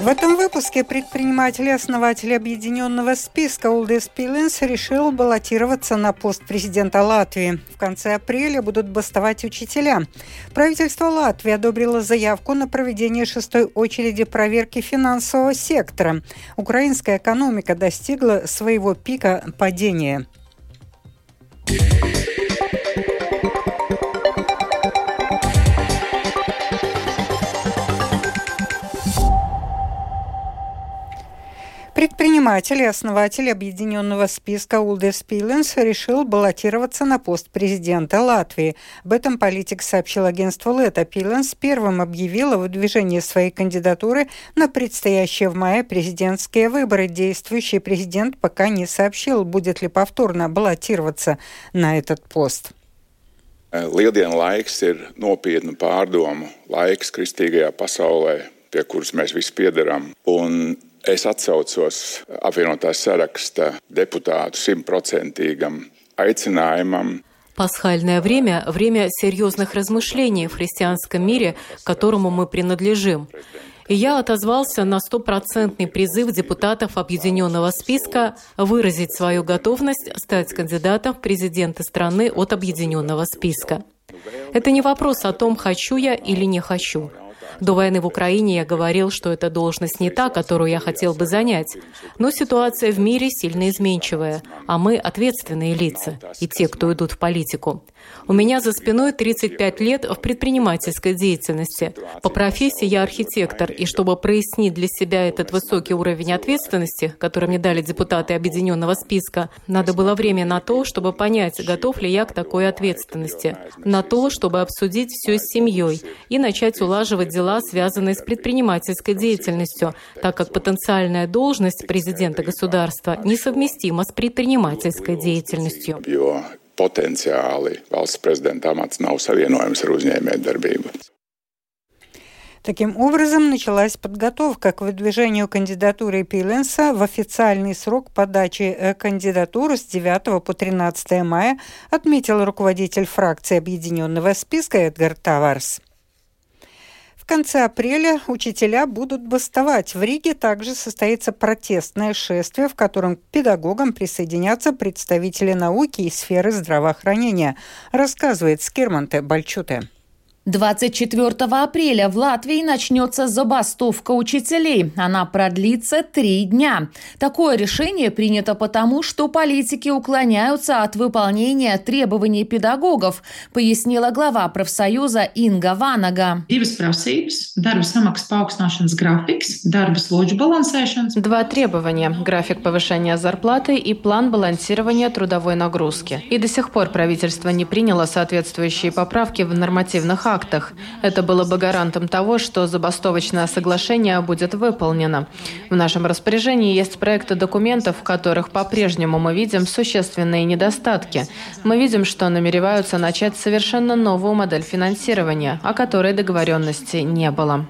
В этом выпуске предприниматель и основатель объединенного списка Улдис Пилинс решил баллотироваться на пост президента Латвии. В конце апреля будут бастовать учителя. Правительство Латвии одобрило заявку на проведение шестой очереди проверки финансового сектора. Украинская экономика достигла своего пика падения. Предприниматель и основатель объединенного списка Улдес Пиленс решил баллотироваться на пост президента Латвии. Об этом политик сообщил агентству Лето. Пиленс первым объявил о выдвижении своей кандидатуры на предстоящие в мае президентские выборы. Действующий президент пока не сообщил, будет ли повторно баллотироваться на этот пост. Lieldienu laiks ir nopietnu pārdomu laiks kristīgajā pasaulē, pie kuras mēs visi Es atsaucos apvienotās saraksta deputātu simtprocentīgam aicinājumam Пасхальное время – время серьезных размышлений в христианском мире, которому мы принадлежим. И я отозвался на стопроцентный призыв депутатов объединенного списка выразить свою готовность стать кандидатом в президенты страны от объединенного списка. Это не вопрос о том, хочу я или не хочу. До войны в Украине я говорил, что эта должность не та, которую я хотел бы занять. Но ситуация в мире сильно изменчивая, а мы ответственные лица и те, кто идут в политику. У меня за спиной 35 лет в предпринимательской деятельности. По профессии я архитектор, и чтобы прояснить для себя этот высокий уровень ответственности, который мне дали депутаты объединенного списка, надо было время на то, чтобы понять, готов ли я к такой ответственности, на то, чтобы обсудить все с семьей и начать улаживать дела, связанные с предпринимательской деятельностью, так как потенциальная должность президента государства несовместима с предпринимательской деятельностью potenciāli valsts prezidenta amats nav savienojams ar uzņēmējdarbību. Таким образом, началась подготовка к выдвижению кандидатуры Пиленса в официальный срок подачи э, кандидатуры с 9 по 13 мая, отметил руководитель фракции Объединенного списка Эдгар Таварс конце апреля учителя будут бастовать. В Риге также состоится протестное шествие, в котором к педагогам присоединятся представители науки и сферы здравоохранения, рассказывает Скирманте Бальчуте. 24 апреля в Латвии начнется забастовка учителей. Она продлится три дня. Такое решение принято потому, что политики уклоняются от выполнения требований педагогов, пояснила глава профсоюза Инга Ванага. Два требования – график повышения зарплаты и план балансирования трудовой нагрузки. И до сих пор правительство не приняло соответствующие поправки в нормативных актах актах. Это было бы гарантом того, что забастовочное соглашение будет выполнено. В нашем распоряжении есть проекты документов, в которых по-прежнему мы видим существенные недостатки. Мы видим, что намереваются начать совершенно новую модель финансирования, о которой договоренности не было.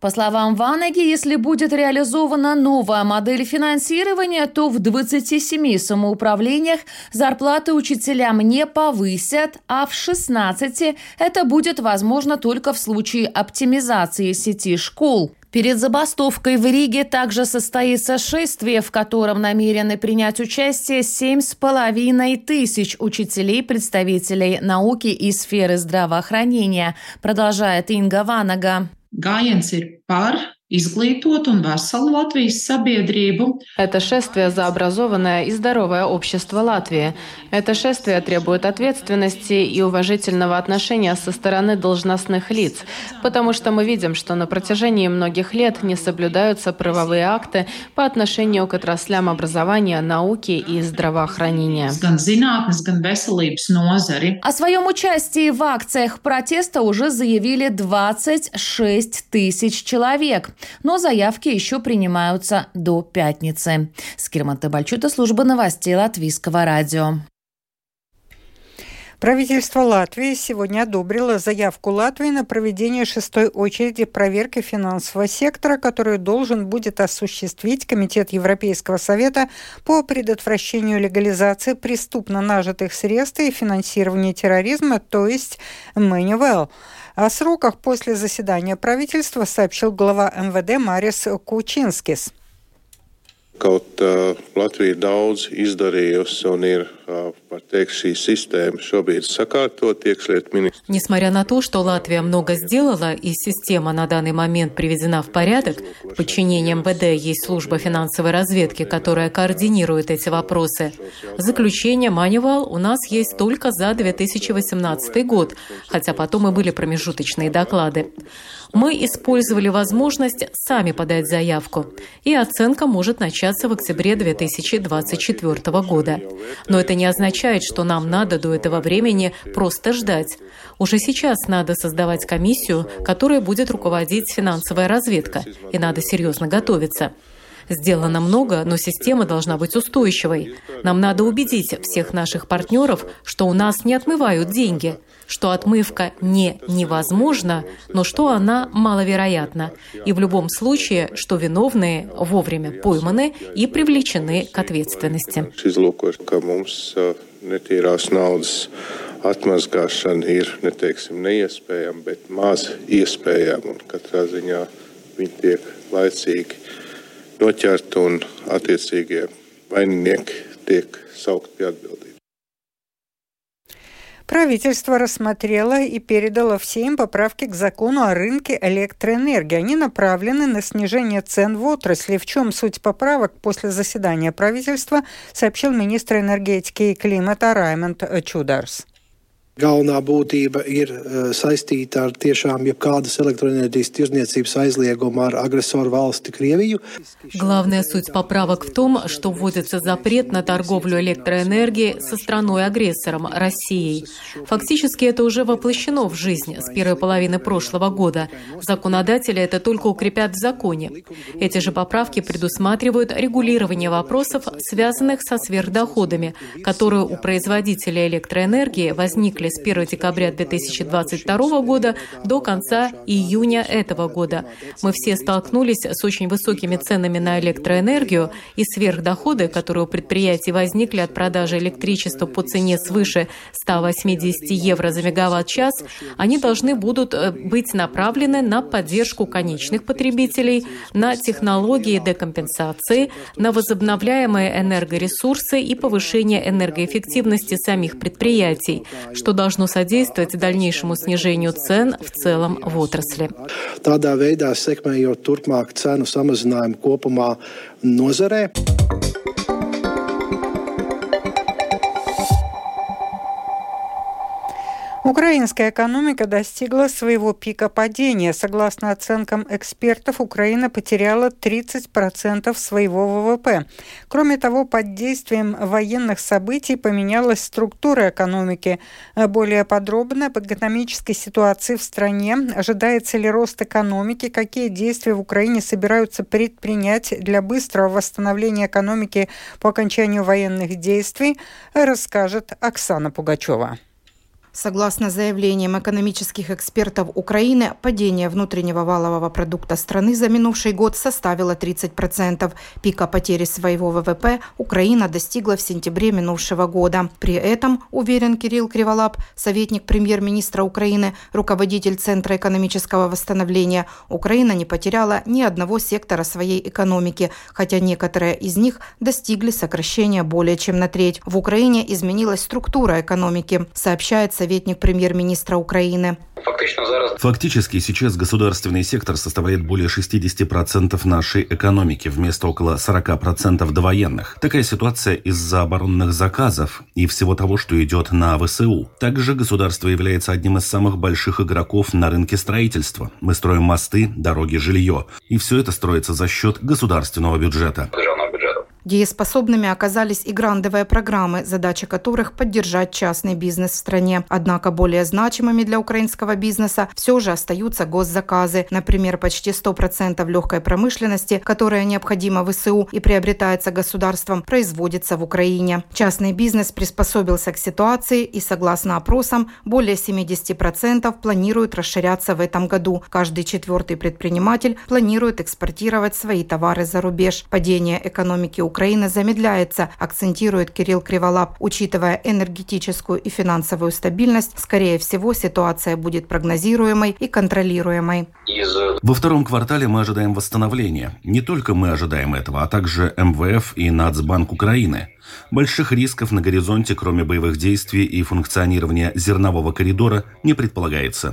По словам Ванеги, если будет реализована новая модель финансирования, то в 27 самоуправлениях зарплаты учителям не повысят, а в 16 12 это будет возможно только в случае оптимизации сети школ. Перед забастовкой в Риге также состоится шествие, в котором намерены принять участие семь с половиной тысяч учителей, представителей науки и сферы здравоохранения, продолжает Инга Ванага. Изглитот un веселу Латвijas sabiedrību. Это шествие за образованное и здоровое общество Латвии. Это шествие требует ответственности и уважительного отношения со стороны должностных лиц, потому что мы видим, что на протяжении многих лет не соблюдаются правовые акты по отношению к отраслям образования, науки и здравоохранения. О своем участии в акциях протеста уже заявили 26 тысяч человек но заявки еще принимаются до пятницы. Скирман Табальчута, служба новостей Латвийского радио. Правительство Латвии сегодня одобрило заявку Латвии на проведение шестой очереди проверки финансового сектора, которую должен будет осуществить Комитет Европейского совета по предотвращению легализации преступно нажитых средств и финансирования терроризма, то есть Манивел. О сроках после заседания правительства сообщил глава МВД Марис Кучинскис. Kaut uh, Latvija daudz izdarījusi un ministrs. Несмотря на то, что Латвия много сделала и система на данный момент приведена в порядок, в подчинении есть служба финансовой разведки, которая координирует эти вопросы. Заключение Манивал у нас есть только за 2018 год, хотя потом и были промежуточные доклады. Мы использовали возможность сами подать заявку, и оценка может начаться в октябре 2024 года. Но это не означает, что нам надо до этого времени просто ждать. Уже сейчас надо создавать комиссию, которая будет руководить финансовая разведка, и надо серьезно готовиться. Сделано много, но система должна быть устойчивой. Нам надо убедить всех наших партнеров, что у нас не отмывают деньги – что отмывка не невозможна, но что она маловероятна. И в любом случае, что виновные вовремя пойманы и привлечены к ответственности. Atmazgāšana ir, neteiksim, neiespējama, bet maz iespējama. Katrā ziņā viņi tiek laicīgi noķerti un attiecīgie vaininieki tiek saukti pie atbildības. Правительство рассмотрело и передало всем поправки к закону о рынке электроэнергии. Они направлены на снижение цен в отрасли. В чем суть поправок после заседания правительства, сообщил министр энергетики и климата Раймонд Чударс. Galvenā būtība ir uh, saistīta ar tiešām jebkādas elektroenerģijas tirzniecības aizliegumu ar agresoru valsti Krieviju. Главная суть поправок в том, что вводится запрет на торговлю электроэнергией со страной-агрессором Россией. Фактически это уже воплощено в жизнь с первой половины прошлого года. Законодатели это только укрепят в законе. Эти же поправки предусматривают регулирование вопросов, связанных со сверхдоходами, которые у производителя электроэнергии возникли с 1 декабря 2022 года до конца июня этого года. Мы все столкнулись с очень высокими ценами на электроэнергию и сверхдоходы, которые у предприятий возникли от продажи электричества по цене свыше 180 евро за мегаватт-час, они должны будут э, быть направлены на поддержку конечных потребителей, на технологии декомпенсации, на возобновляемые энергоресурсы и повышение энергоэффективности самих предприятий, что должно содействовать дальнейшему снижению цен в целом в отрасли. Tādā veidā sekmējot turpmāk cenu samazinājumu kopumā nozarē. Украинская экономика достигла своего пика падения. Согласно оценкам экспертов, Украина потеряла 30% своего ВВП. Кроме того, под действием военных событий поменялась структура экономики. Более подробно об экономической ситуации в стране, ожидается ли рост экономики, какие действия в Украине собираются предпринять для быстрого восстановления экономики по окончанию военных действий, расскажет Оксана Пугачева. Согласно заявлениям экономических экспертов Украины, падение внутреннего валового продукта страны за минувший год составило 30%. Пика потери своего ВВП Украина достигла в сентябре минувшего года. При этом, уверен Кирилл Криволап, советник премьер-министра Украины, руководитель Центра экономического восстановления, Украина не потеряла ни одного сектора своей экономики, хотя некоторые из них достигли сокращения более чем на треть. В Украине изменилась структура экономики, сообщается советник премьер-министра Украины. Фактически сейчас государственный сектор составляет более 60% нашей экономики, вместо около 40% довоенных. Такая ситуация из-за оборонных заказов и всего того, что идет на ВСУ. Также государство является одним из самых больших игроков на рынке строительства. Мы строим мосты, дороги, жилье. И все это строится за счет государственного бюджета. Дееспособными оказались и грандовые программы, задача которых – поддержать частный бизнес в стране. Однако более значимыми для украинского бизнеса все же остаются госзаказы. Например, почти 100% легкой промышленности, которая необходима ВСУ и приобретается государством, производится в Украине. Частный бизнес приспособился к ситуации и, согласно опросам, более 70% планируют расширяться в этом году. Каждый четвертый предприниматель планирует экспортировать свои товары за рубеж. Падение экономики Украины замедляется, акцентирует Кирилл Криволап. Учитывая энергетическую и финансовую стабильность, скорее всего, ситуация будет прогнозируемой и контролируемой. Во втором квартале мы ожидаем восстановления. Не только мы ожидаем этого, а также МВФ и Нацбанк Украины. Больших рисков на горизонте, кроме боевых действий и функционирования зернового коридора, не предполагается.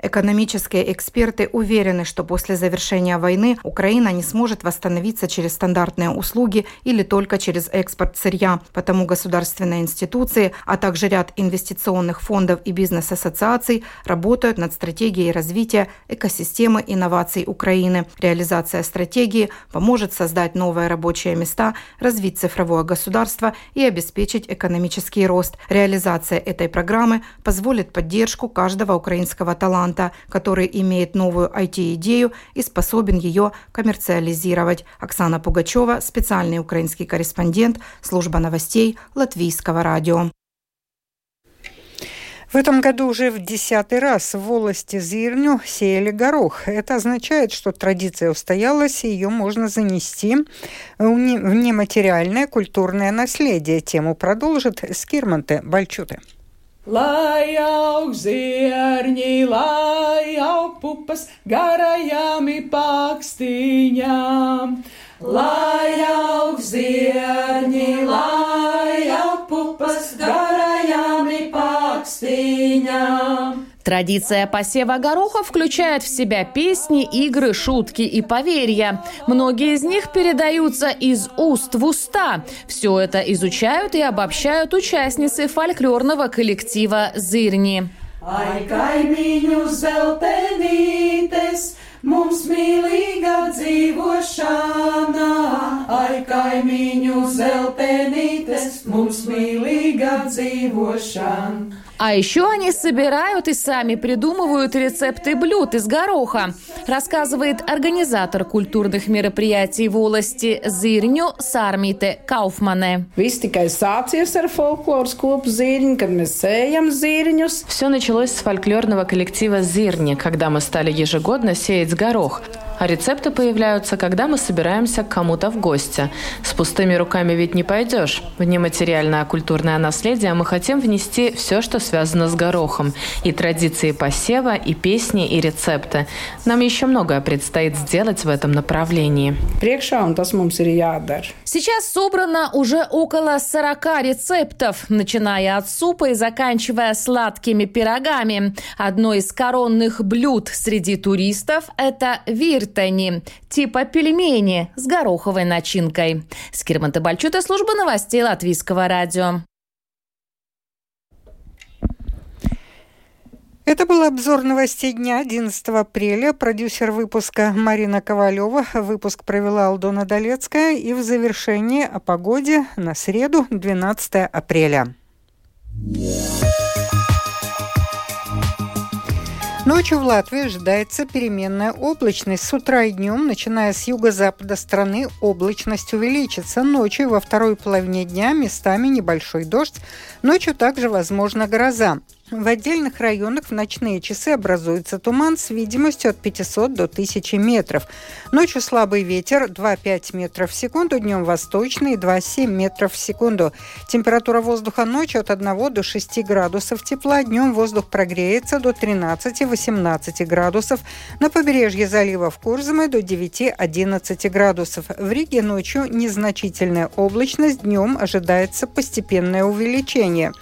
Экономические эксперты уверены, что после завершения войны Украина не сможет восстановиться через стандартные услуги или только через экспорт сырья. Потому государственные институции, а также ряд инвестиционных фондов и бизнес-ассоциаций работают над стратегией развития экосистемы инноваций Украины. Реализация стратегии поможет создать новые рабочие места, развить цифровое государство и обеспечить экономический рост. Реализация этой программы позволит поддержку каждого украинского таланта таланта, который имеет новую IT-идею и способен ее коммерциализировать. Оксана Пугачева, специальный украинский корреспондент, служба новостей Латвийского радио. В этом году уже в десятый раз в волости Зирню сеяли горох. Это означает, что традиция устоялась, и ее можно занести в нематериальное культурное наследие. Тему продолжит Скирманте Бальчуте. Lai aug zierņi, lai aug pupas garajām pakstiņām. Lai aug zierņi, lai aug pupas garajām pakstiņām. Традиция посева гороха включает в себя песни, игры, шутки и поверья. Многие из них передаются из уст в уста. Все это изучают и обобщают участницы фольклорного коллектива «Зырни». Ai, kaimiņu zeltenītes, mums mīlīga dzīvošana. Ai, kaimiņu zeltenītes, mums mīlīga dzīvošana. А еще они собирают и сами придумывают рецепты блюд из гороха, рассказывает организатор культурных мероприятий в волости Зирню Сармите Кауфмане. Все началось с фольклорного коллектива «Зирни», когда мы стали ежегодно сеять горох – а рецепты появляются, когда мы собираемся к кому-то в гости. С пустыми руками ведь не пойдешь. В нематериальное культурное наследие мы хотим внести все, что связано с горохом. И традиции посева, и песни, и рецепты. Нам еще многое предстоит сделать в этом направлении. Сейчас собрано уже около 40 рецептов, начиная от супа и заканчивая сладкими пирогами. Одно из коронных блюд среди туристов – это вирт Британии, типа пельмени с гороховой начинкой. Скирман Бальчута, служба новостей Латвийского радио. Это был обзор новостей дня 11 апреля. Продюсер выпуска Марина Ковалева. Выпуск провела Алдона Долецкая. И в завершении о погоде на среду 12 апреля. Yeah. Ночью в Латвии ожидается переменная облачность. С утра и днем, начиная с юго-запада страны, облачность увеличится. Ночью во второй половине дня местами небольшой дождь. Ночью также возможна гроза. В отдельных районах в ночные часы образуется туман с видимостью от 500 до 1000 метров. Ночью слабый ветер 2,5 метров в секунду, днем восточный 2,7 метров в секунду. Температура воздуха ночью от 1 до 6 градусов тепла, днем воздух прогреется до 13-18 градусов. На побережье залива в Курзаме до 9-11 градусов. В Риге ночью незначительная облачность, днем ожидается постепенное увеличение.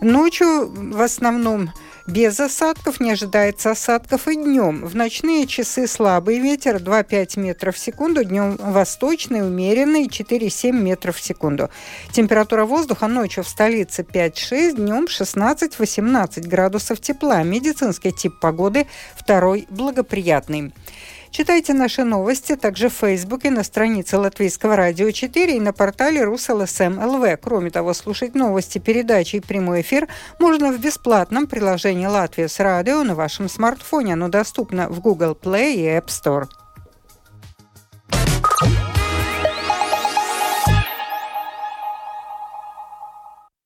Ночью в основном без осадков, не ожидается осадков и днем. В ночные часы слабый ветер 2-5 метров в секунду, днем восточный, умеренный 4-7 метров в секунду. Температура воздуха ночью в столице 5-6, днем 16-18 градусов тепла. Медицинский тип погоды второй благоприятный. Читайте наши новости также в Фейсбуке на странице Латвийского радио 4 и на портале РусЛСМ ЛВ. Кроме того, слушать новости, передачи и прямой эфир можно в бесплатном приложении «Латвия с радио» на вашем смартфоне. Оно доступно в Google Play и App Store.